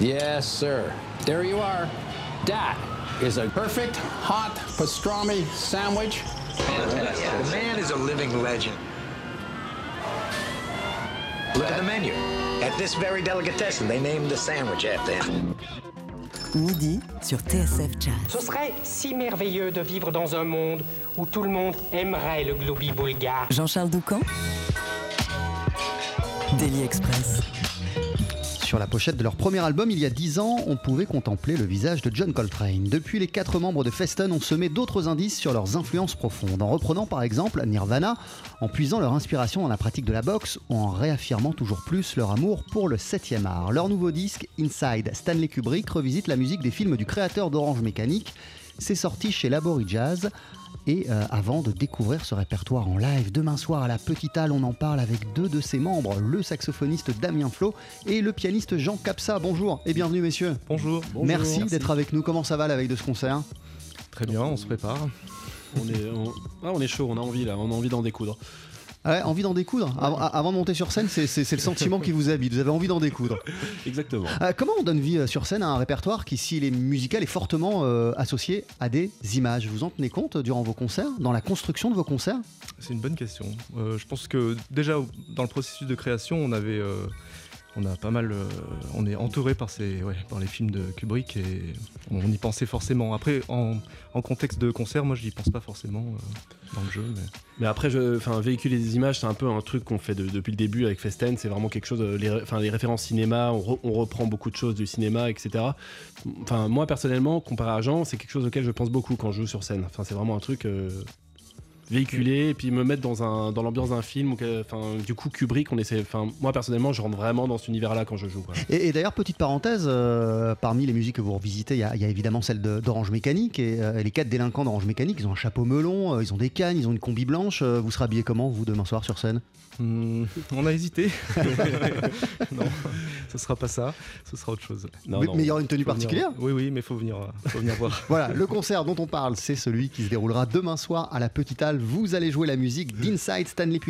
Yes, sir. There you are. That is a perfect hot pastrami sandwich. Fantastic. The man is a living legend. Look at the menu. At this very delicatessen, they named the sandwich after him. Midi sur TSF Jazz. Ce serait si merveilleux de vivre dans un monde où tout le monde aimerait le globi bulgare. Jean-Charles Doucan Daily Express. Sur la pochette de leur premier album, il y a 10 ans, on pouvait contempler le visage de John Coltrane. Depuis, les quatre membres de Feston ont semé d'autres indices sur leurs influences profondes, en reprenant par exemple Nirvana, en puisant leur inspiration dans la pratique de la boxe ou en réaffirmant toujours plus leur amour pour le 7 art. Leur nouveau disque, Inside Stanley Kubrick, revisite la musique des films du créateur d'Orange Mécanique. C'est sorti chez Labori Jazz. Et euh, avant de découvrir ce répertoire en live, demain soir à la Petite Halle, on en parle avec deux de ses membres, le saxophoniste Damien Flo et le pianiste Jean Capsa. Bonjour et bienvenue messieurs. Bonjour. Merci, d'être avec nous. Comment ça va la veille de ce concert? Très bien, on se prépare. On est, on... Ah, on est chaud, on a envie là, on a envie d'en découdre. Ouais, envie d'en découdre avant, avant, de monter sur scène, c'est le sentiment qui vous habite. Vous avez envie d'en découdre. Exactement. Euh, comment on donne vie sur scène à un répertoire qui, s'il est musical, est fortement euh, associé à des images? Vous en tenez compte durant vos concerts, dans la construction de vos concerts? C'est une bonne question. Euh, je pense que déjà dans le processus de création, on avait on a pas mal, on est entouré par ces, par les films de Kubrick et on y pensait forcément. Après, en, contexte de concert, moi, je n'y pense pas forcément euh, dans le jeu. Mais, après, enfin, véhiculer des images, c'est un peu un truc qu'on fait de, depuis le début avec Festen. C'est vraiment quelque chose. Les, enfin, les références cinéma, on, re, on, reprend beaucoup de choses du cinéma, etc. Enfin, moi personnellement, comparé à Jean, c'est quelque chose auquel je pense beaucoup quand je joue sur scène. Enfin, c'est vraiment un truc. Euh, véhiculer et puis me mettre dans, un, dans l'ambiance d'un film. Enfin, du coup, Kubrick, on essaie. Moi personnellement, je rentre vraiment dans cet univers-là quand je joue. Et, et d'ailleurs, petite parenthèse, euh, parmi les musiques que vous revisitez, il y, a évidemment celle d'Orange Mécanique et euh, les quatre délinquants d'Orange Mécanique. Ils ont un chapeau melon, euh, ils ont des cannes, ils ont une combi blanche. vous serez habillé comment vous demain soir sur scène? Mmh, On a hésité. non, ce sera pas ça. Ce sera autre chose. Non, mais, non, mais il y aura une tenue particulière? Venir, oui, oui, mais faut venir, faut venir voir. voilà, le concert dont on parle, c'est celui qui se déroulera demain soir à la Petite Halle. Vous allez jouer la musique d'Inside Stanley,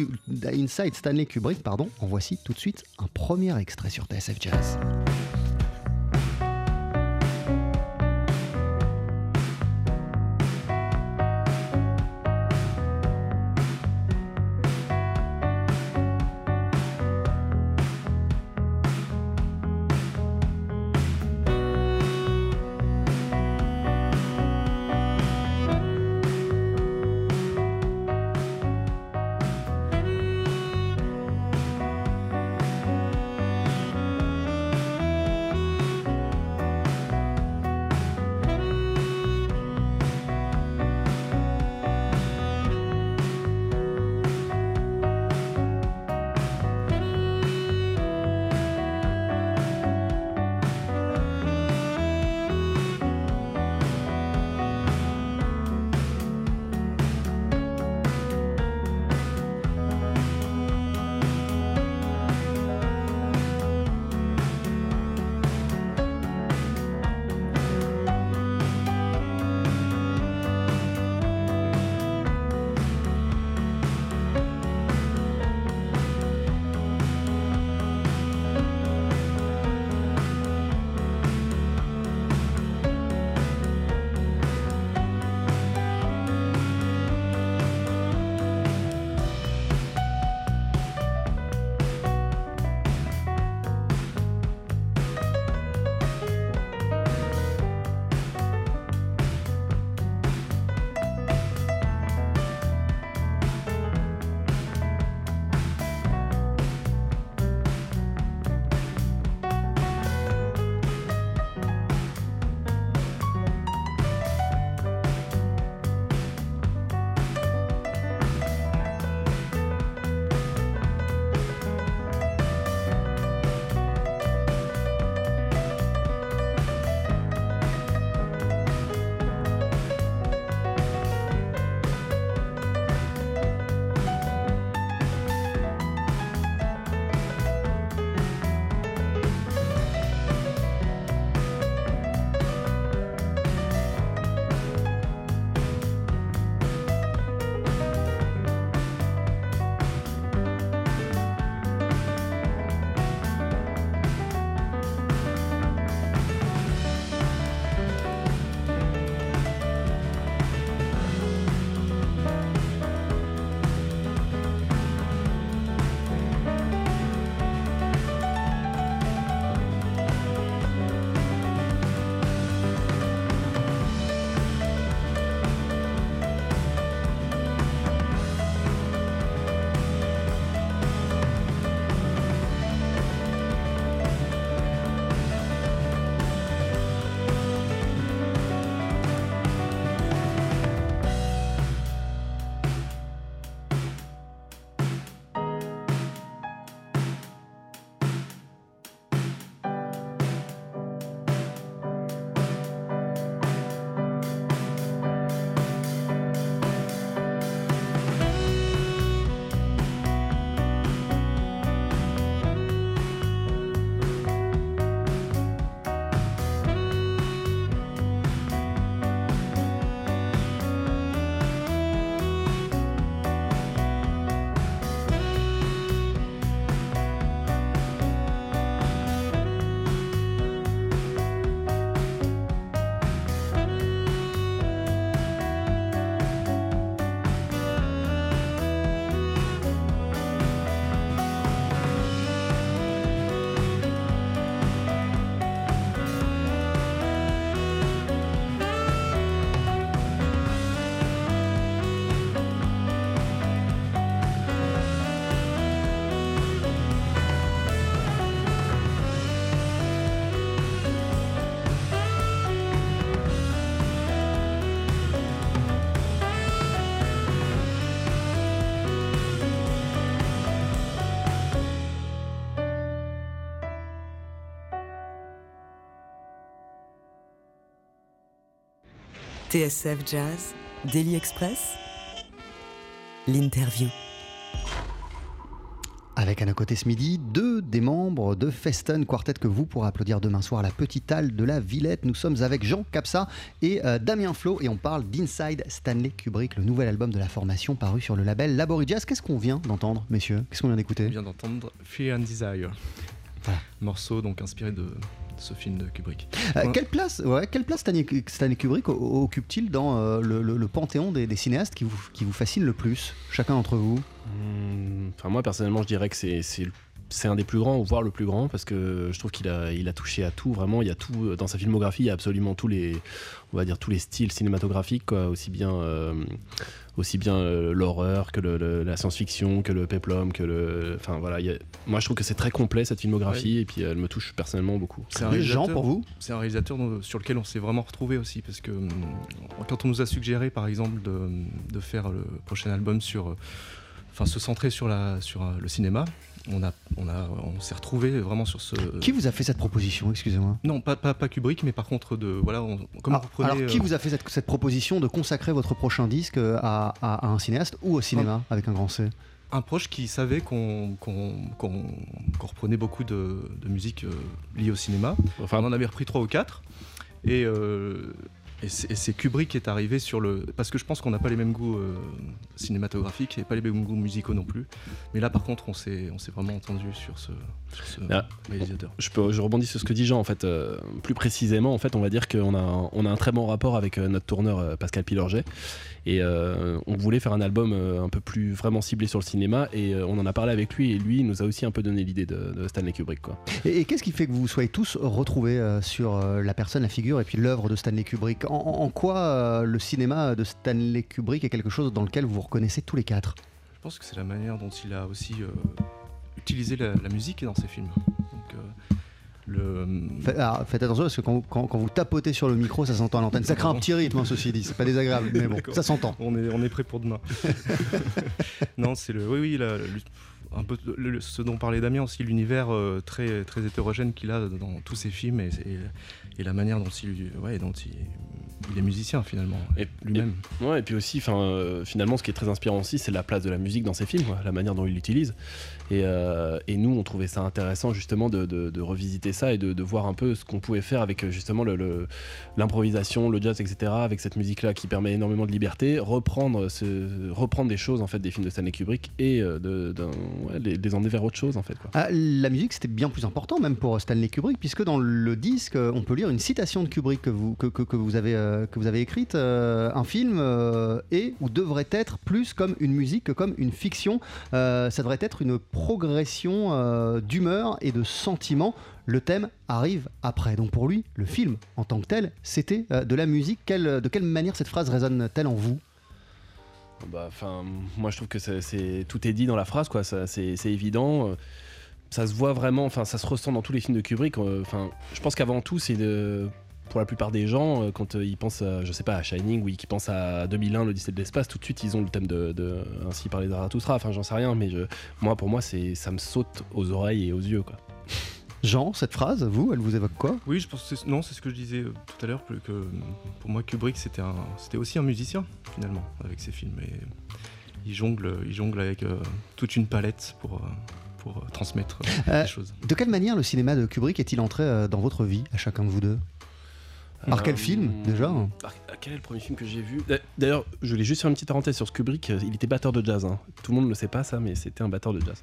Inside Stanley Kubrick. Pardon. En voici tout de suite un premier extrait sur TSF Jazz. TSF Jazz, Daily Express, l'interview. Avec à nos côtés ce midi, deux des membres de Festen Quartet que vous pourrez applaudir demain soir à la Petite Halle de la Villette. Nous sommes avec Jean Capsa et euh, Damien Flo et on parle d'Inside Stanley Kubrick, le nouvel album de la formation paru sur le label Labori Jazz. Qu'est-ce qu'on vient d'entendre, messieurs? Qu'est-ce qu'on vient On d'écouter vient d'entendre Fear and Desire, Voilà. morceau donc inspiré de ce film de Kubrick. Euh, Ouais. quelle place, ouais, quelle place Stanley, Stanley Kubrick occupe-t-il dans euh, le, le- le panthéon des, des cinéastes qui vous, qui vous fascinent le plus, chacun d'entre vous? Hmm, Enfin, moi personnellement, je dirais que c'est c'est le- c'est un des plus grands, voire le plus grand, parce que je trouve qu'il a, il a touché à tout. Vraiment, il y a tout dans sa filmographie. Il y a absolument tous les, on va dire tous les styles cinématographiques, quoi, aussi bien, euh, aussi bien euh, l'horreur que le- le- la science-fiction, que le peplum, que le, enfin voilà. il y a- moi, je trouve que c'est très complet cette filmographie, et puis elle me touche personnellement beaucoup. C'est un réalisateur- pour vous? C'est un réalisateur sur lequel on s'est vraiment retrouvé aussi parce que hum, quand on nous a suggéré par exemple de, de faire le prochain album sur, euh, enfin se centrer sur la sur euh, le cinéma, on a on a on s'est retrouvé vraiment sur ce. Qui vous a fait cette proposition Excusez-moi? Non, pas, pas, pas Kubrick, mais par contre de voilà, on- comme alors, vous prenez. alors, qui euh, vous a fait cette, cette proposition de consacrer votre prochain disque à, à- à un cinéaste ou au cinéma avec un grand C? Un proche qui savait qu'on qu'on qu'on- qu'on reprenait beaucoup de, de musique euh, liée au cinéma. Enfin, on en avait repris trois ou quatre. Et, euh, et c'est Kubrick qui est arrivé sur le. Parce que je pense qu'on n'a pas les mêmes goûts euh, cinématographiques et pas les mêmes goûts musicaux non plus. Mais là, par contre, on s'est on s'est vraiment entendu sur ce, sur ce Ah. réalisateur. Je, peux, je rebondis sur ce que dit Jean en fait. euh, plus précisément, en fait, on va dire qu'on a, un- on a un très bon rapport avec euh, notre tourneur euh, Pascal Pilorget. Et euh, on voulait faire un album euh, un peu plus vraiment ciblé sur le cinéma. Et euh, on en a parlé avec lui. Et lui, il nous a aussi un peu donné l'idée de, de Stanley Kubrick. Quoi. Et, et qu'est-ce qui fait que vous vous soyez tous retrouvés euh, sur euh, la personne, la figure et puis l'œuvre de Stanley Kubrick en, quoi euh, le cinéma de Stanley Kubrick est quelque chose dans lequel vous vous reconnaissez tous les quatre? Je pense que c'est la manière dont il a aussi euh, utilisé la, la musique dans ses films. Donc, euh, le, Faites, alors, faites attention parce que quand, quand- quand vous tapotez sur le micro, ça s'entend à l'antenne. Ça crée un petit rythme, hein, ceci dit. C'est pas désagréable, mais bon, ça s'entend. On est, on est prêt pour demain. non, c'est le. Oui, oui, la- le- un peu le- ce dont parlait Damien aussi, l'univers très, très hétérogène qu'il a dans tous ses films et, et- et la manière dont il, ouais, dont il, il est musicien finalement, Et- lui-même. Ouais, et puis aussi, euh, finalement, ce qui est très inspirant aussi, c'est la place de la musique dans ses films, la manière dont il l'utilise. Et, euh, et nous, on trouvait ça intéressant justement de, revisiter ça et de, voir un peu ce qu'on pouvait faire avec euh, justement l'improvisation, le, jazz, etc. Avec cette musique-là qui permet énormément de liberté, reprendre, des choses en fait des films de Stanley Kubrick et euh, ouais, les, les emmener vers autre chose en fait. Ah, la musique, c'était bien plus important même pour Stanley Kubrick, puisque dans le disque, euh, on peut lire une citation de Kubrick que vous, avez, euh, écrite. euh, un film euh, est ou devrait être plus comme une musique que comme une fiction. Euh, ça devrait être une progression euh, d'humeur et de sentiments. Le thème arrive après. Donc pour lui, le film en tant que tel, c'était euh, de la musique. Quelle- de quelle manière cette phrase résonne-t-elle en vous? Bah, enfin, moi je trouve que c'est, tout est dit dans la phrase, quoi. C'est, évident. euh, Ça se voit vraiment, enfin, ça se ressent dans tous les films de Kubrick. euh, Enfin, je pense qu'avant tout, c'est de, pour la plupart des gens, euh, quand euh, ils pensent, à, je sais pas, à Shining ou qu'ils pensent à 2001, l'Odyssée de l'espace, tout de suite ils ont le thème de, de Ainsi par les Zarathustra. Enfin, j'en sais rien, mais je, moi, pour moi, c'est, ça me saute aux oreilles et aux yeux, quoi. Jean, cette phrase, vous, elle vous évoque quoi? Oui, je pense que c'est- non, c'est ce que je disais euh, tout à l'heure, que que, pour moi Kubrick c'était un, c'était aussi un musicien finalement avec ses films et il jongle, il jongle avec euh, toute une palette pour pour transmettre euh, Euh, des choses. De quelle manière le cinéma de Kubrick est-il entré euh, dans votre vie, à chacun de vous deux? Par quel film, déjà? par- euh, Quel est le premier film que j'ai vu? D'a- D'ailleurs, je voulais juste faire une petite parenthèse sur ce Kubrick. euh, Il était batteur de jazz. hein. Tout le monde ne le sait pas, ça, mais c'était un batteur de jazz.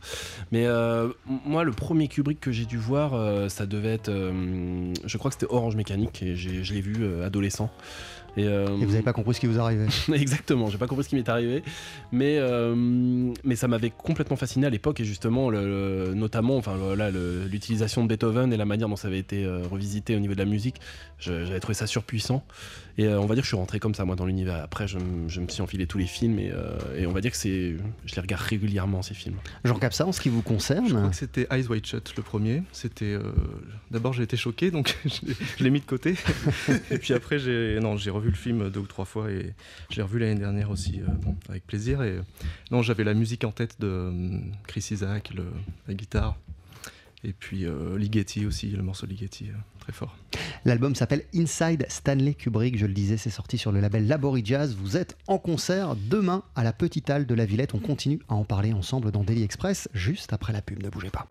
Mais euh, moi, le premier Kubrick que j'ai dû voir, euh, ça devait être. euh, je crois que c'était Orange Mécanique, et je l'ai vu euh, adolescent. Et, euh, Et vous n'avez pas compris ce qui vous arrivait Exactement, j'ai pas compris ce qui m'est arrivé, mais, euh, mais ça m'avait complètement fasciné à l'époque et justement, le, le- notamment, enfin l'utilisation de Beethoven et la manière dont ça avait été euh, revisité au niveau de la musique, j'avais trouvé ça surpuissant. Et euh, on va dire que je suis rentré comme ça moi dans l'univers. Après, je, me suis enfilé tous les films et, euh, et on va dire que c'est, je les regarde régulièrement ces films. Jean Capsa, en ce qui vous Je crois concerne que c'était Eyes Wide Shut le premier. C'était euh, d'abord j'ai été choqué donc je l'ai- mis de côté et puis après j'ai non j'ai revu le film deux ou trois fois et je l'ai revu l'année dernière aussi euh, bon, avec plaisir et non j'avais la musique en tête de euh, Chris Isaac le, la guitare et puis euh, Ligeti aussi le morceau Ligeti euh, très fort. L'album s'appelle Inside Stanley Kubrick, je le disais, c'est sorti sur le label Laborie Jazz. Vous êtes en concert demain à la Petite Halle de la Villette. On continue à en parler ensemble dans Daily Express juste après la pub, ne bougez pas.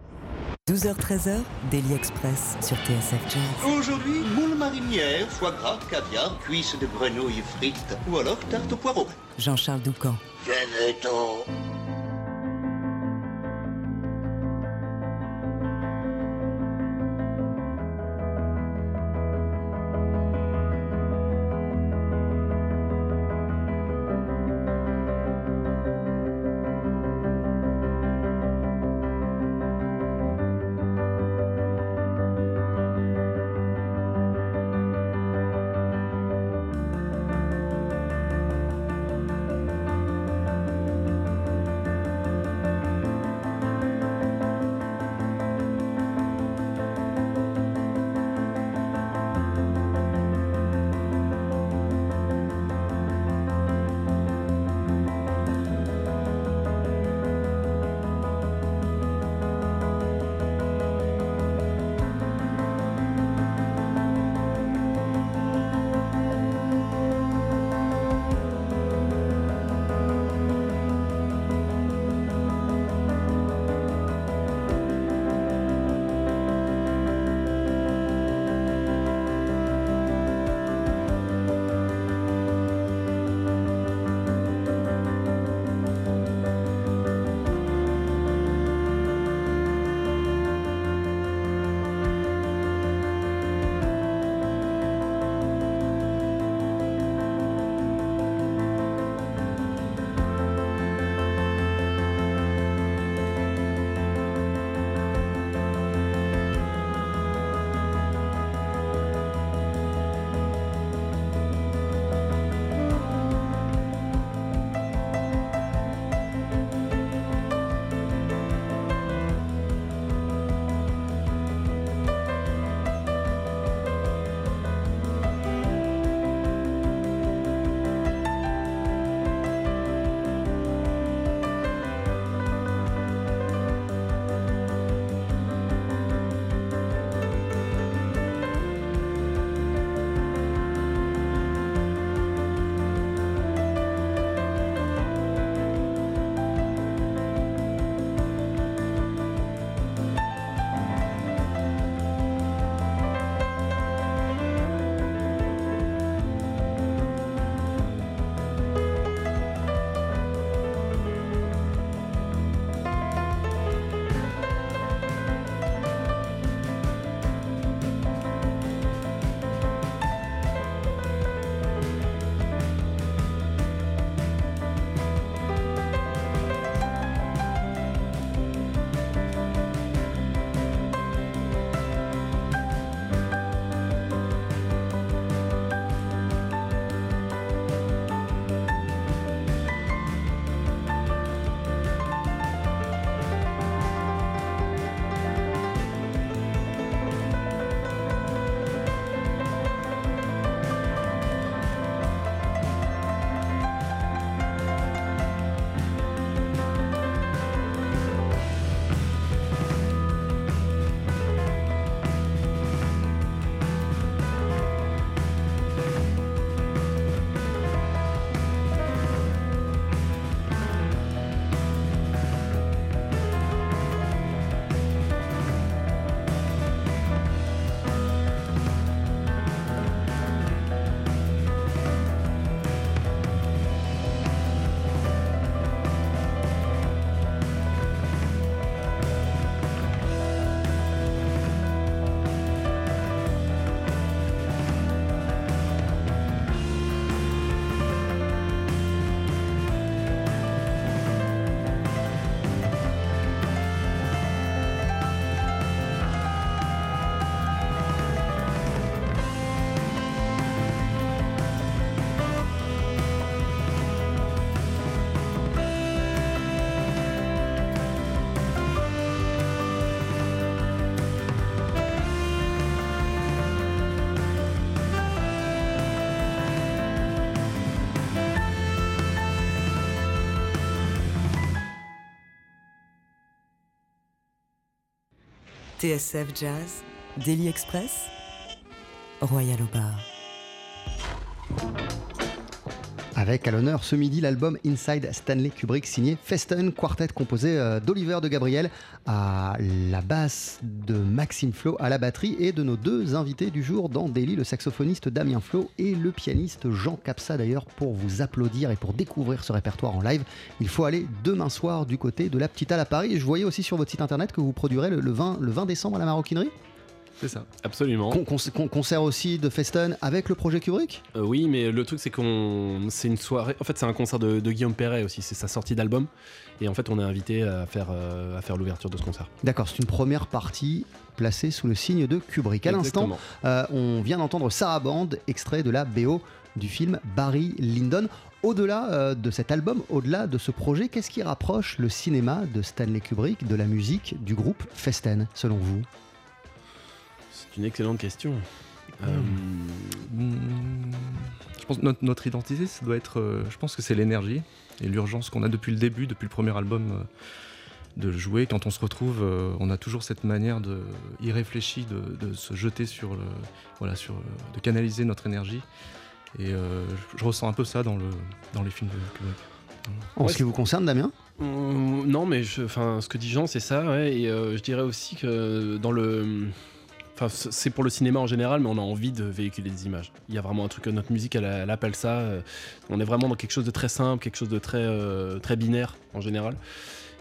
12h-13h, Daily Express sur TSF Jazz. Aujourd'hui, moule marinière, foie gras, caviar, cuisses de grenouille frites ou alors tarte au poireau. Jean-Charles Doucan. Venez-t'en. TSF Jazz, Daily Express. Royal au bar. Avec à l'honneur ce midi l'album Inside Stanley Kubrick signé Festen, quartet composé euh, d'Oliver de Gabriel à la basse, de Maxime Flo à la batterie et de nos deux invités du jour dans Daily, le saxophoniste Damien Flo et le pianiste Jean Capsa d'ailleurs pour vous applaudir et pour découvrir ce répertoire en live. Il faut aller demain soir du côté de la Petite Halle à Paris et je voyais aussi sur votre site internet que vous produirez le, le 20, le 20 décembre à la Maroquinerie. C'est ça. Absolument. Concert aussi de Festen avec le projet Kubrick? Euh, oui, mais le truc c'est qu'on, c'est une soirée. En fait, c'est un concert de, de Guillaume Perret aussi. C'est sa sortie d'album, et en fait, on est invité à faire euh, à faire l'ouverture de ce concert. D'accord, c'est une première partie placée sous le signe de Kubrick. À l'instant, euh, on vient d'entendre Sarah Band, extrait de la BO du film Barry Lyndon. Au-delà euh, de cet album, au-delà de ce projet, qu'est-ce qui rapproche le cinéma de Stanley Kubrick de la musique du groupe Festen, selon vous? C'est une excellente question. Euh, Hmm, Je pense que notre, notre identité, ça doit être. euh, je pense que c'est l'énergie et l'urgence qu'on a depuis le début, depuis le premier album, euh, de jouer. Quand on se retrouve, euh, on a toujours cette manière de irréfléchie de, de se jeter sur le, voilà, sur, euh, de canaliser notre énergie. Et euh, je, je ressens un peu ça dans le, dans les films de Kubrick. En Ouais, ce qui vous concerne, Damien Hum, non, mais je, ce que dit Jean, c'est ça, ouais, et euh, je dirais aussi que dans le, enfin, c'est pour le cinéma en général, mais on a envie de véhiculer des images. Il y a vraiment un truc, notre musique, elle, elle appelle ça. euh, on est vraiment dans quelque chose de très simple, quelque chose de très, euh, très binaire en général,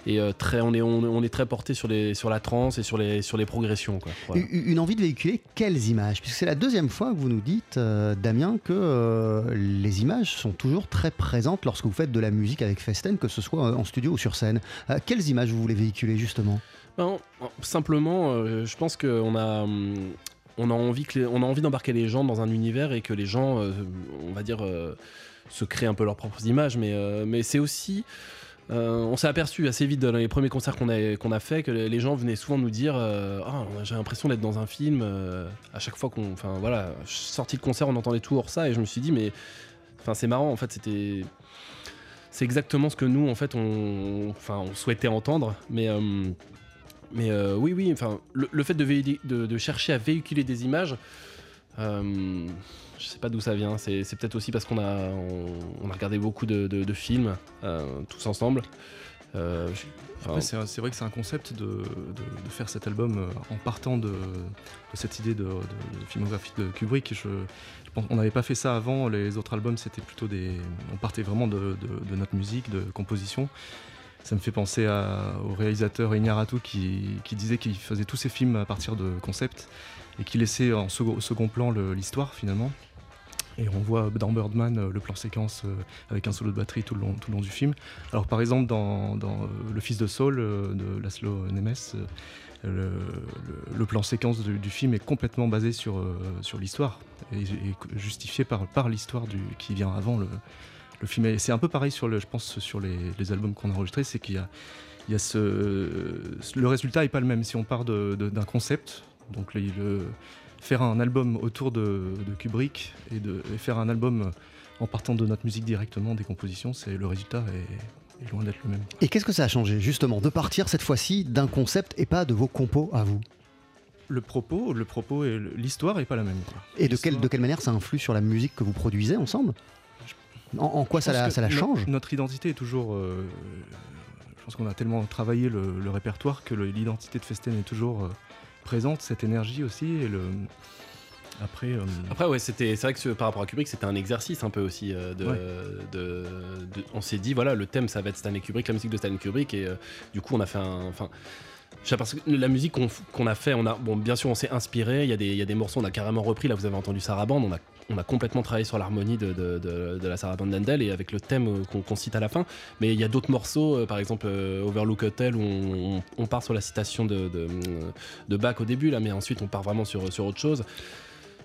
et euh, très, on est, on, est très porté sur sur la trance et sur les, sur les progressions, quoi. Voilà. U- Une envie de véhiculer quelles images? Puisque c'est la deuxième fois que vous nous dites, Damien, que les images sont toujours très présentes lorsque vous faites de la musique avec Festen, que ce soit en studio ou sur scène. Quelles images vous voulez véhiculer justement? Non, simplement, euh, je pense qu'on a, hum, on a envie a envie d'embarquer les gens dans un univers et que les gens, euh, on va dire, euh, se créent un peu leurs propres images. Mais, mais c'est aussi, on s'est aperçu assez vite dans les premiers concerts qu'on a, qu'on a fait que les gens venaient souvent nous dire, Ah, j'ai l'impression d'être dans un film. à chaque fois qu'on, enfin voilà, sorti de concert, on entendait tout hors ça et je me suis dit, mais, enfin c'est marrant. En fait, c'était c'est exactement ce que nous en fait on, enfin, on souhaitait entendre mais euh, mais euh, oui oui enfin le, fait de, chercher à véhiculer des images euh, je sais pas d'où ça vient c'est peut-être aussi parce qu'on a regardé beaucoup de, films euh, tous ensemble Euh, c'est vrai que c'est un concept de, faire cet album en partant de, cette idée de, filmographie de Kubrick. Je, pense on n'avait pas fait ça avant. Les autres albums, c'était plutôt des. On partait vraiment de notre musique, de composition. Ça me fait penser à- au réalisateur Iñárritu qui, qui disait qu'il faisait tous ses films à partir de concepts et qui laissait en second, plan l'histoire finalement. Et on voit dans Birdman euh, le plan séquence euh, avec un solo de batterie tout le long, du film. Alors par exemple dans, euh, Le Fils de Saul de Laszlo Nemes, le, le- plan séquence du, film est complètement basé sur, l'histoire et, justifié par, par l'histoire qui vient avant le, le film. Et c'est un peu pareil sur le, je pense sur les, les albums qu'on a enregistrés, c'est qu'il y a, il y a ce, le résultat est pas le même si on part de- de- d'un concept, donc le, le- faire un album autour de, de Kubrick et, faire un album en partant de notre musique directement, des compositions, c'est le résultat est, est loin d'être le même. Et qu'est-ce que ça a changé justement de partir cette fois-ci d'un concept et pas de vos compos à vous? Le propos, le propos et l'histoire est pas la même. quoi. Et de quelle, L'histoire- de quelle manière ça influe sur la musique que vous produisez ensemble? En, en quoi ça la, que ça la no- change? Notre identité est toujours. euh, je pense qu'on a tellement travaillé le, le répertoire que l'identité de Festen est toujours euh, présente, cette énergie aussi. Et le... Après, euh, Après, ouais, c'était, c'est vrai que ce- par rapport à Kubrick, c'était un exercice un peu aussi. euh, de, Ouais. de- de- on s'est dit, voilà, le thème, ça va être Stanley Kubrick, la musique de Stanley Kubrick, et euh, du coup, on a fait un. Parce que la musique qu'on, a fait, on a, bon, bien sûr, on s'est inspiré. Il y, a des- y a des morceaux, on a carrément repris. Là, vous avez entendu Sarah Band, on a, on a complètement travaillé sur l'harmonie de, de, de- la Sarah Band d'Handel et avec le thème euh, qu'on, cite à la fin. Mais il y a d'autres morceaux, euh, par exemple euh, Overlook Hotel, où on, part sur la citation de Bach au début, là, mais ensuite on part vraiment sur, sur autre chose.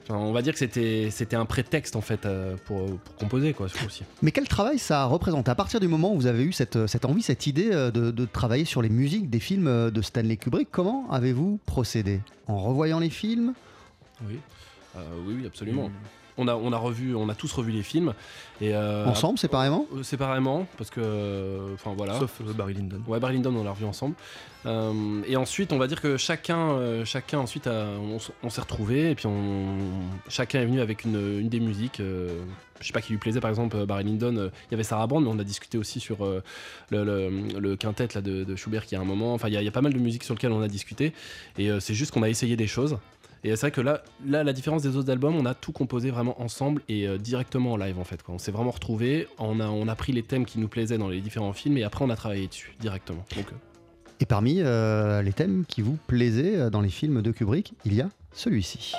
Enfin, on va dire que c'était c'était un prétexte en fait euh, pour, pour composer quoi aussi. Mais quel travail ça représente? À partir du moment où vous avez eu cette, cette envie, cette idée euh, de, de travailler sur les musiques des films euh, de Stanley Kubrick, comment avez-vous procédé? En revoyant les films? Oui. Euh, oui, oui, absolument. On a, on a revu, on a tous revu les films. Et, euh, Ensemble, séparément euh, Séparément, parce que. euh, Enfin voilà. Sauf Barry Lyndon. Ouais, Barry Lyndon, on l'a revu ensemble. Euh, et ensuite, on va dire que chacun, euh, chacun ensuite, a- on, s'est retrouvés et puis on, chacun est venu avec une, une des musiques. euh, je sais pas qui lui plaisait, par exemple, Barry Lyndon. euh, Il y avait Sarah Brand, mais on a discuté aussi sur euh, le, le- le quintet là, de, de Schubert qui a un moment. Enfin, il y, a- il y a pas mal de musiques sur lesquelles on a discuté. Et euh, c'est juste qu'on a essayé des choses. Et c'est vrai que là, là, la différence des autres albums, on a tout composé vraiment ensemble et euh, directement en live en fait. On s'est vraiment retrouvés, on a, on pris les thèmes qui nous plaisaient dans les différents films et après on a travaillé dessus directement. Euh, Et parmi euh, les thèmes qui vous plaisaient dans les films de Kubrick, il y a celui-ci.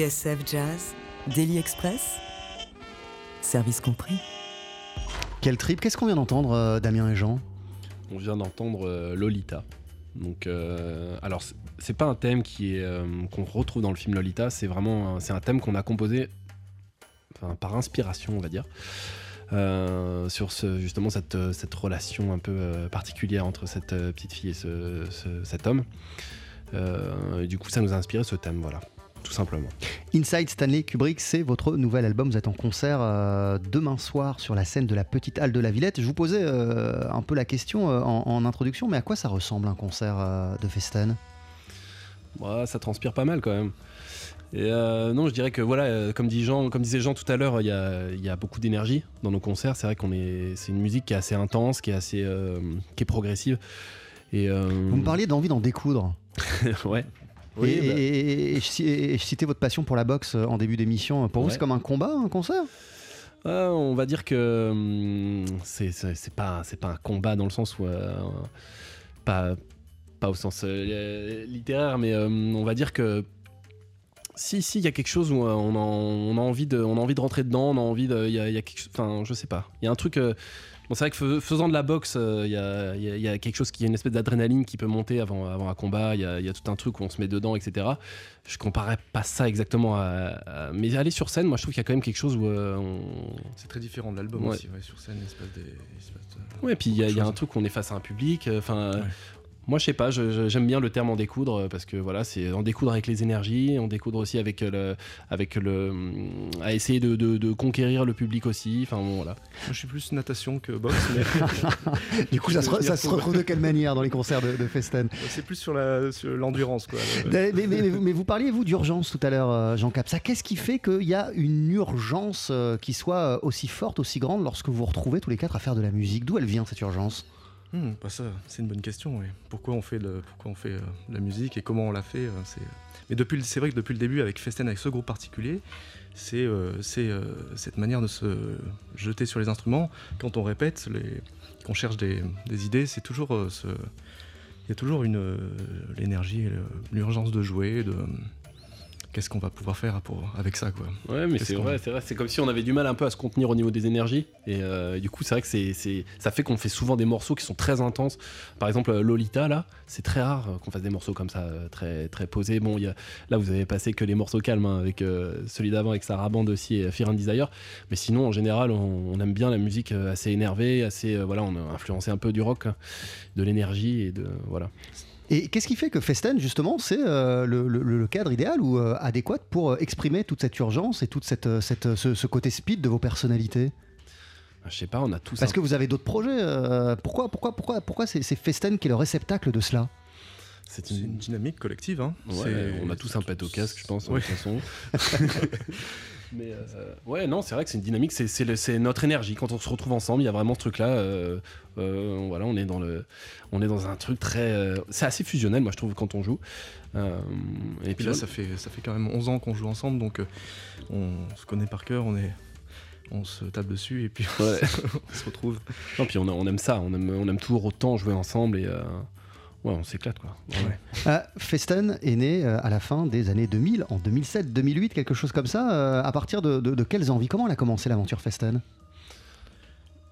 TSF Jazz, Daily Express, service compris. Quel trip Qu'est-ce qu'on vient d'entendre, euh, Damien et Jean? On vient d'entendre euh, Lolita. Donc, euh, alors c'est- pas un thème qui est euh, qu'on retrouve dans le film Lolita, c'est vraiment un- c'est un thème qu'on a composé enfin, par inspiration, on va dire. euh, sur ce, justement cette, cette relation un peu euh, particulière entre cette euh, petite fille et ce- ce- cet homme. Euh, et du coup, ça nous a inspiré ce thème, voilà, tout simplement. Inside Stanley Kubrick, c'est votre nouvel album. Vous êtes en concert euh, demain soir sur la scène de la Petite Halle de la Villette. Je vous posais euh, un peu la question euh, en, en introduction, mais à quoi ça ressemble un concert euh, de Festen? Ouais, ça transpire pas mal quand même. Et euh, non, je dirais que voilà, comme, dit Jean, comme disait Jean tout à l'heure, il y a, il y a beaucoup d'énergie dans nos concerts. C'est vrai qu'on est, c'est une musique qui est assez intense, qui est assez, euh, qui est progressive. Et euh, Vous me parliez d'envie d'en découdre. ouais. Et, Oui, et- bah, et- et je, ci- et je citais votre passion pour la boxe euh, en début d'émission. Pour vous, c'est comme un combat, un concert? Ah, on va dire que hum, c'est, pas, c'est pas un combat dans le sens où euh, pas, pas au sens euh, littéraire, mais euh, on va dire que si, si, il y a quelque chose où on, a, on, a envie de, on a envie de rentrer dedans, on a envie de. Il y a, y a quelque. Enfin, je sais pas. Il y a un truc. Euh, bon, c'est vrai que fais- faisant de la boxe, euh, il y, a, y a- il y a quelque chose qui est une espèce d'adrénaline qui peut monter avant, avant un combat. Il y a, il y a tout un truc où on se met dedans, etc. Je comparais pas ça exactement à. à- mais aller sur scène, moi, je trouve qu'il y a quand même quelque chose où. euh, on, C'est très différent de l'album Ouais. aussi, ouais, sur scène, il se passe des. il se passe, euh, Ouais, puis il y, a- un truc où on est face à un public. euh, Enfin, Ouais. Moi, je sais pas, j'aime bien le terme en découdre euh, parce que voilà, c'est en découdre avec les énergies, en découdre aussi avec le, avec le, hum, à essayer de, de- de conquérir le public aussi. Enfin bon, voilà. Moi, je suis plus natation que boxe, mais Du coup, ça se, ça se retrouve de quelle manière dans les concerts de, de Festen? C'est plus sur l'endurance. mais, mais- mais- mais vous parliez, vous, d'urgence tout à l'heure, euh, Jean Cap. Ça, qu'est-ce qui fait qu'il y a une urgence euh, qui soit euh, aussi forte, aussi grande lorsque vous vous retrouvez tous les quatre à faire de la musique? D'où elle vient, cette urgence? Hmm, bah ça, c'est une bonne question. Pourquoi on fait, pourquoi on fait euh, la musique et comment on l'a fait euh, c'est... Mais depuis, c'est vrai que depuis le début, avec Festen, avec ce groupe particulier, c'est, euh, c'est euh, cette manière de se jeter sur les instruments. Quand on répète, les, qu'on cherche des, idées, c'est toujours euh. Il y a toujours une, euh, l'énergie, et l'urgence de jouer, de qu'est-ce qu'on va pouvoir faire pour, avec ça. Quoi. Ouais, mais c'est vrai, c'est vrai. C'est comme si on avait du mal un peu à se contenir au niveau des énergies. Et euh, du coup, c'est vrai que c'est, ça fait qu'on fait souvent des morceaux qui sont très intenses. Par exemple, euh, Lolita, là, c'est très rare euh, qu'on fasse des morceaux comme ça, très, très posés. Bon, y a, là, vous avez passé que les morceaux calmes, hein, avec euh, celui d'avant, avec Sarah Band aussi, et Fear and Desire. Mais sinon, en général, on, on aime bien la musique assez énervée, assez. euh, voilà, on a influencé un peu du rock, hein, de l'énergie et de. Voilà. Et qu'est-ce qui fait que Festen, justement, c'est euh, le, le- le cadre idéal ou euh, adéquat pour euh, exprimer toute cette urgence et toute cette, cette- ce, ce côté speed de vos personnalités? Je sais pas, on a tous. Parce un- que vous avez d'autres projets. euh, pourquoi, pourquoi, pourquoi, pourquoi c'est, Festen qui est le réceptacle de cela? C'est une une. dynamique collective. Hein. Ouais, on a tous un pet au casque, je pense, de Ouais. toute façon. Mais euh, ouais, non, c'est vrai que c'est une dynamique, c'est- c'est le- c'est notre énergie. Quand on se retrouve ensemble, il y a vraiment ce truc-là. euh, euh, voilà, on est dans le, on est dans un truc très, c'est assez fusionnel, moi je trouve quand on joue. Et Et puis là, on- ça fait, ça fait quand même 11 ans qu'on joue ensemble, donc on se connaît par cœur, on, est, on se tape dessus et puis Ouais. on se retrouve. non, puis on, a- on aime ça, on aime, on aime toujours autant jouer ensemble et euh, ouais, on s'éclate quoi. Euh, Festen est né euh, à la fin des années 2000, en 2007, 2008, quelque chose comme ça. euh, à partir de, de- de quelles envies? Comment elle a commencé l'aventure Festen?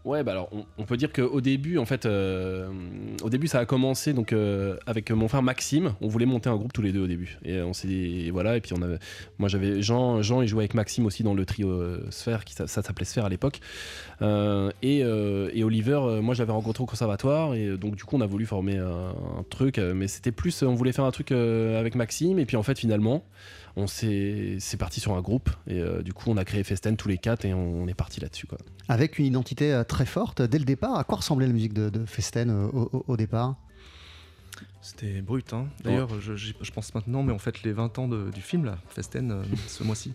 Ouais, bah alors on, peut dire qu'au début, en fait, euh, au début ça a commencé donc euh, avec mon frère Maxime. On voulait monter un groupe tous les deux au début, et on s'est voilà. Et puis on avait, moi j'avais Jean, Jean il jouait avec Maxime aussi dans le trio euh, Sphère, qui ça, s'appelait Sphère à l'époque. Et, Oliver, moi je l'avais rencontré au conservatoire, et donc du coup on a voulu former un, truc, mais c'était plus, on voulait faire un truc avec Maxime, et puis en fait finalement. On s'est, c'est parti sur un groupe et euh, du coup on a créé Festen tous les quatre et on, est parti là-dessus quoi. Avec une identité euh, très forte dès le départ. À quoi ressemblait la musique de, de Festen euh, au, au- au départ? C'était brut. Hein. D'ailleurs, je, pense maintenant, mais en fait, les 20 ans de- du film, là, Festen, euh, ce mois-ci,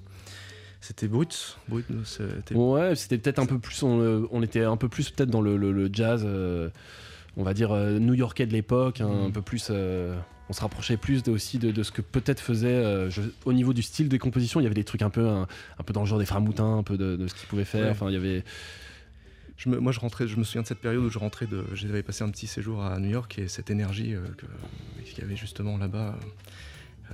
c'était brut. brut c'était... Ouais, c'était peut-être un peu plus, on, on était un peu plus peut-être dans le, le- le jazz, euh, on va dire euh, new-yorkais de l'époque, hein, Mm. un peu plus. euh, on se rapprochait plus de- aussi de, de ce que peut-être faisait euh, je- au niveau du style des compositions. Il y avait des trucs un peu, un, un peu dans le genre des frères Moutins, un peu de, de ce qu'ils pouvaient faire. Ouais. Enfin, il y avait. Je me, moi, je rentrais, je me souviens de cette période où je rentrais de, j'avais passé un petit séjour à New York et cette énergie euh, qu'il y avait justement là-bas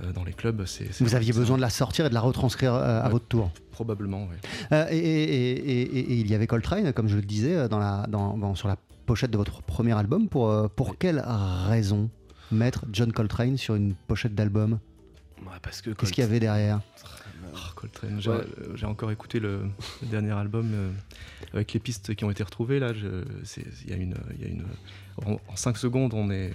euh, dans les clubs, c'est, Vous aviez besoin de la sortir et de la retranscrire euh, à Ouais. votre tour. Probablement, oui. Euh, et, et- et- et- et il y avait Coltrane, comme je le disais, dans la, dans- dans- sur la pochette de votre premier album. Pour, euh, pour quelle raison? Mettre John Coltrane sur une pochette d'album Ouais, parce que Qu'est-ce qu'il y avait derrière Oh, Coltrane, j'ai, Ouais. j'ai encore écouté le, le dernier album euh, avec les pistes qui ont été retrouvées là. Il y a une, il y a une, en, 5 secondes, on est.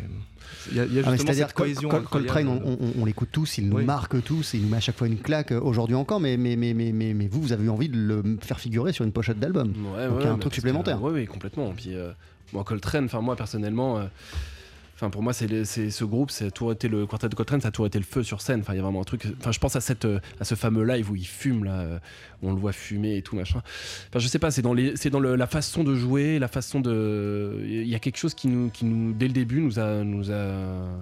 Il y a, il y a Ah, C'est-à-dire cette cohésion. Col- Coltrane, on, incroyable. on- on l'écoute tous, il nous Oui. marque tous, il nous met à chaque fois une claque, euh, aujourd'hui encore, mais, mais, mais, mais, mais, mais vous, vous avez eu envie de le faire figurer sur une pochette d'album. Ouais, Donc, y a un mais truc supplémentaire. Oui, oui, complètement. Puis, euh, moi, Coltrane, enfin, moi, personnellement, euh, enfin, pour moi, c'est ce groupe, c'est toujours été le quartet de Coltrane, ça a toujours été le feu sur scène. Enfin, il y a vraiment un truc. Enfin, je pense à, cette, à ce fameux live où il fume, là, euh, on le voit fumer et tout, machin. Enfin, je sais pas, c'est dans, les, c'est dans la façon de jouer, la façon de. Il y a quelque chose qui nous, qui nous dès le début, nous a. Nous a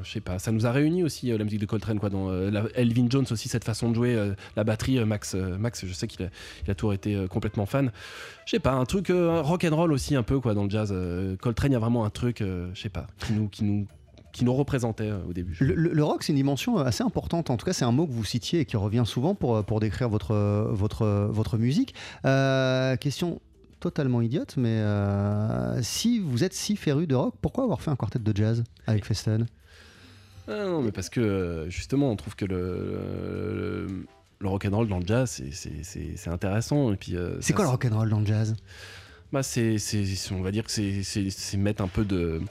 je sais pas, ça nous a réunis aussi, euh, la musique de Coltrane, quoi. Dans euh, Elvin Jones aussi, cette façon de jouer, la batterie, Max, Max, je sais qu'il a, il a toujours été complètement fan je sais pas, un truc rock and roll aussi un peu quoi dans le jazz. Coltrane, il y a vraiment un truc, je sais pas, qui nous, qui nous représentait euh, au début. Le, le- le rock, c'est une dimension assez importante. En tout cas, c'est un mot que vous citiez et qui revient souvent pour, euh, pour décrire votre, euh, votre, votre musique. Euh, question totalement idiote, mais euh, si vous êtes si féru de rock, pourquoi avoir fait un quartet de jazz avec Festen? Ah non, mais parce que justement, on trouve que le, le, le rock and roll dans le jazz, c'est- intéressant. Et puis, euh, C'est quoi le rock and roll dans le jazz? Bah, c'est, on va dire que c'est mettre un peu de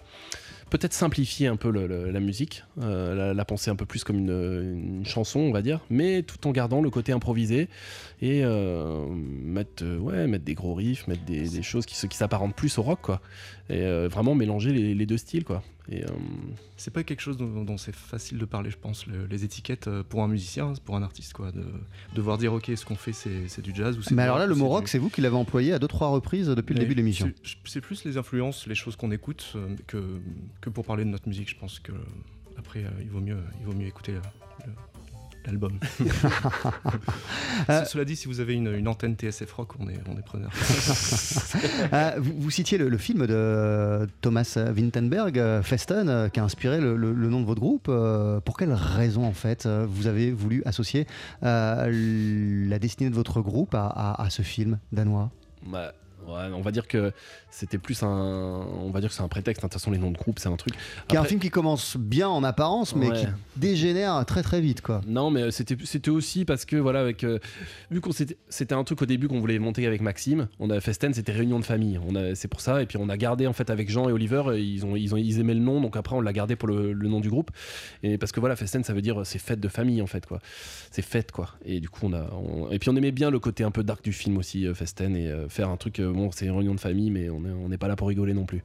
peut-être simplifier un peu la musique, euh, la, penser un peu plus comme une, chanson, on va dire, mais tout en gardant le côté improvisé et euh, mettre, euh, ouais, des gros riffs, mettre des, choses qui, qui s'apparentent plus au rock, quoi. Et vraiment mélanger les, les deux styles, quoi. Et, euh, C'est pas quelque chose dont, dont c'est facile de parler, je pense, le- les étiquettes euh, pour un musicien, pour un artiste, quoi. De devoir dire, ok, ce qu'on fait, c'est du jazz ou c'est Mais alors là, le mot c'est rock, du- c'est vous qui l'avez employé à deux trois reprises depuis le début de l'émission. c'est- plus les influences, les choses qu'on écoute, euh, que, que pour parler de notre musique. Je pense que après, il vaut mieux, il vaut mieux écouter le- l'album. Euh, Ce- Cela dit, si vous avez une, une antenne TSF Rock, on est, on est preneur. Euh, vous, vous citiez le, le film de Thomas Vinterberg, euh, Festen, euh, qui a inspiré le, le- le nom de votre groupe. Pour quelle raison, en fait, vous avez voulu associer euh, la destinée de votre groupe à, à- à ce film danois? Bah, ouais, on va dire que c'était plus un, on va dire que c'est un prétexte. hein. De toute façon, les noms de groupe, c'est un truc. Qui est un film qui commence bien en apparence, mais Ouais. qui dégénère très très vite, quoi. Non, mais c'était c'était aussi parce que voilà, avec euh, vu qu'on c'était un truc au début qu'on voulait monter avec Maxime. On a Festen, c'était réunion de famille. On a c'est pour ça et puis on a gardé en fait avec Jean et Oliver, euh, ils ont ils ont ils aimaient le nom donc après on l'a gardé pour le, le nom du groupe et parce que voilà Festen ça veut dire euh, c'est fête de famille en fait quoi. C'est fête quoi. Et du coup on a on- et puis on aimait bien le côté un peu dark du film aussi euh, Festen et euh, faire un truc euh, bon c'est une réunion de famille mais on on n'est pas là pour rigoler non plus.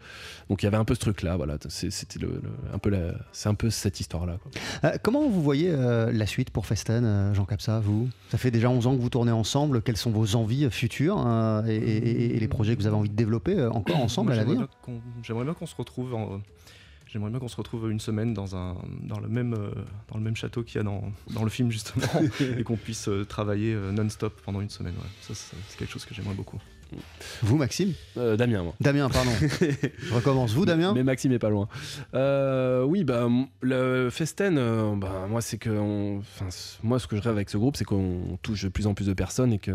Donc il y avait un peu ce truc là voilà, C'est- c'était le, le- un peu c'est un peu cette histoire là quoi. Euh, comment vous voyez euh, la suite pour Festen, euh, Jean Capsa, vous? Ça fait déjà 11 ans que vous tournez ensemble. Quelles sont vos envies futures euh, et, et- et les projets que vous avez envie de développer euh, encore ensemble Moi, à l'avenir? J'aimerais bien qu'on se retrouve. en- J'aimerais bien qu'on se retrouve une semaine dans, un, dans, le, même, dans le même château qu'il y a dans, dans le film, justement, et qu'on puisse travailler non-stop pendant une semaine. ouais. Ça, c'est quelque chose que j'aimerais beaucoup. Vous, Maxime Euh, Damien moi. Damien, pardon. Je recommence. Vous, Damien Mais Maxime est pas loin. Euh, oui, bah, le Festen, euh, bah, moi, c'est que. on- enfin, moi, ce que je rêve avec ce groupe, c'est qu'on touche de plus en plus de personnes et que,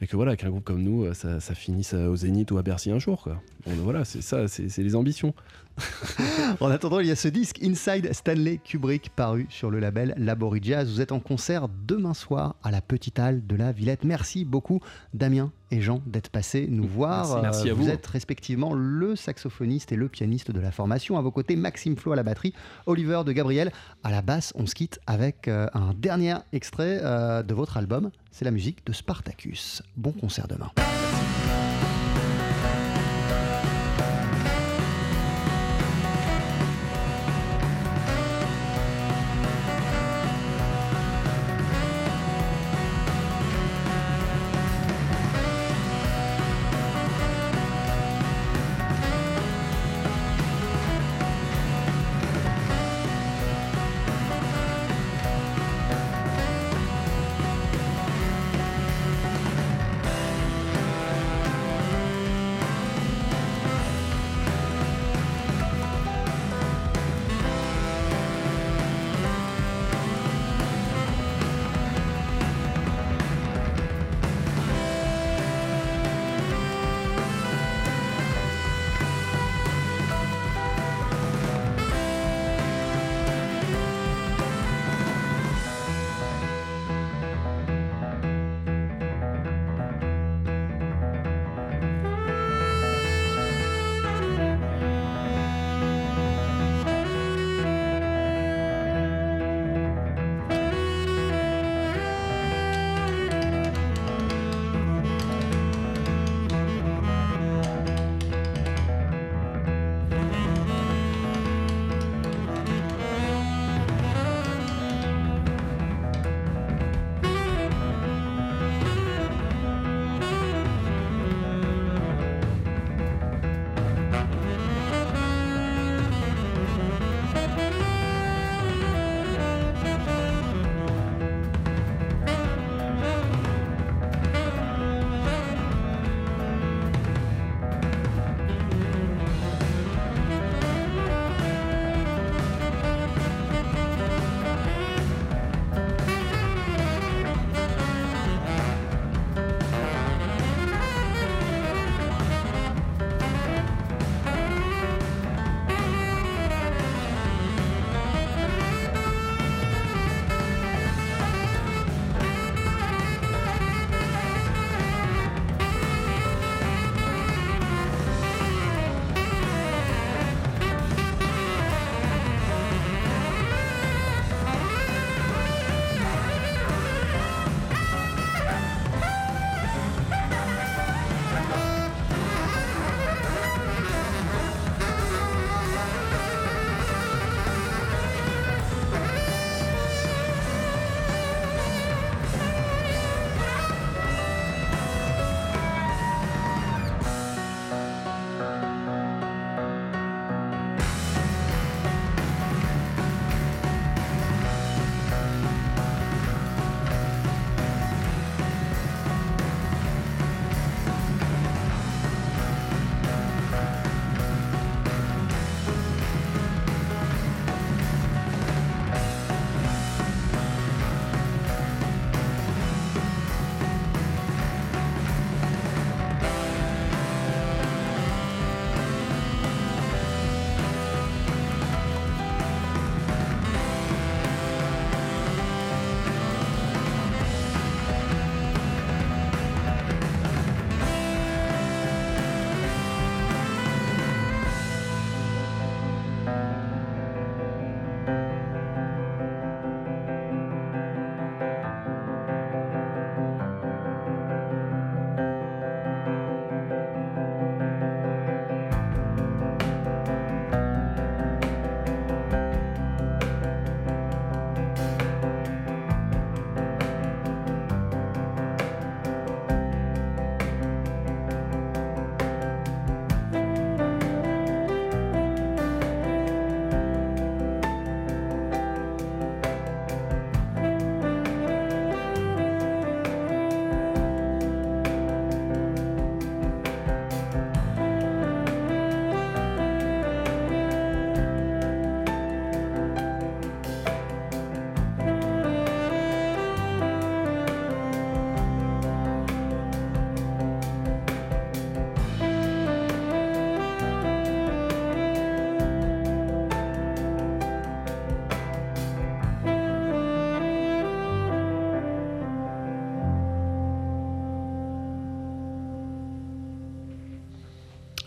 et que voilà, qu'un groupe comme nous, ça, ça finisse au Zénith ou à Bercy un jour. Quoi. Bon, ben voilà, c'est ça, c'est les ambitions. En attendant, il y a ce disque Inside Stanley Kubrick paru sur le label Labori Jazz. Vous êtes en concert demain soir à la Petite Halle de la Villette. Merci beaucoup, Damien et Jean, d'être passés nous voir. Merci, merci Euh, à vous vous. êtes respectivement le saxophoniste et le pianiste de la formation. À vos côtés, Maxime Flo à la batterie, Oliver de Gabriel à la basse. On se quitte avec euh, un dernier extrait euh, de votre album. C'est la musique de Spartacus. Bon concert demain.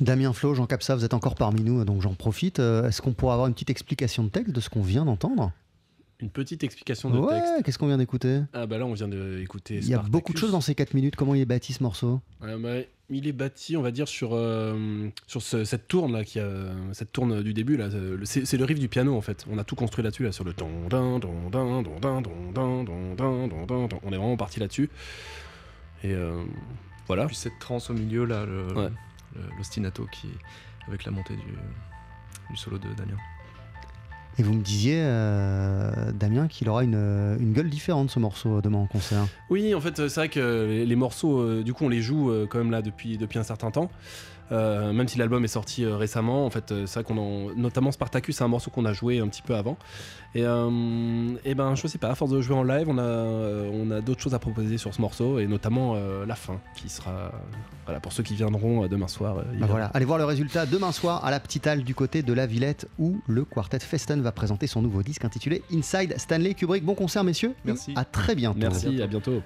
Damien Flo, Jean Capsa, vous êtes encore parmi nous, donc j'en profite. Euh, Est-ce qu'on pourrait avoir une petite explication de texte de ce qu'on vient d'entendre Une petite explication de Ouais, texte. qu'est-ce qu'on vient d'écouter Ah bah là on vient d'écouter. Il y a beaucoup de choses dans ces 4 minutes. Comment il est bâti ce morceau Ouais, bah, il est bâti, on va dire, sur, euh, sur ce- cette tourne là, qui a, cette tourne du début là. C'est le riff du piano en fait. On a tout construit là-dessus là, sur le ton. On est vraiment parti là-dessus. Et euh, voilà. Puis cette transe au milieu, là, le- Ouais. L'ostinato qui, avec la montée du, du solo de Damien. Et vous me disiez, euh, Damien, qu'il aura une, une gueule différente ce morceau demain en concert. Oui, en fait, euh, c'est vrai que les, morceaux, euh, du coup, on les joue euh, quand même là depuis, depuis un certain temps. Euh, même si l'album est sorti euh, récemment, en fait, euh, c'est vrai qu'on en... notamment Spartacus, c'est un morceau qu'on a joué un petit peu avant. Et, euh, et ben, je sais pas, à force de jouer en live, on a, euh, on a d'autres choses à proposer sur ce morceau, et notamment euh, la fin, qui sera, voilà, pour ceux qui viendront euh, demain soir. euh, Bah voilà, allez voir le résultat demain soir à la Petite Halle du côté de la Villette où le quartet Festen va présenter son nouveau disque intitulé Inside Stanley Kubrick. Bon concert messieurs. Merci. À très bientôt. Merci, à bientôt.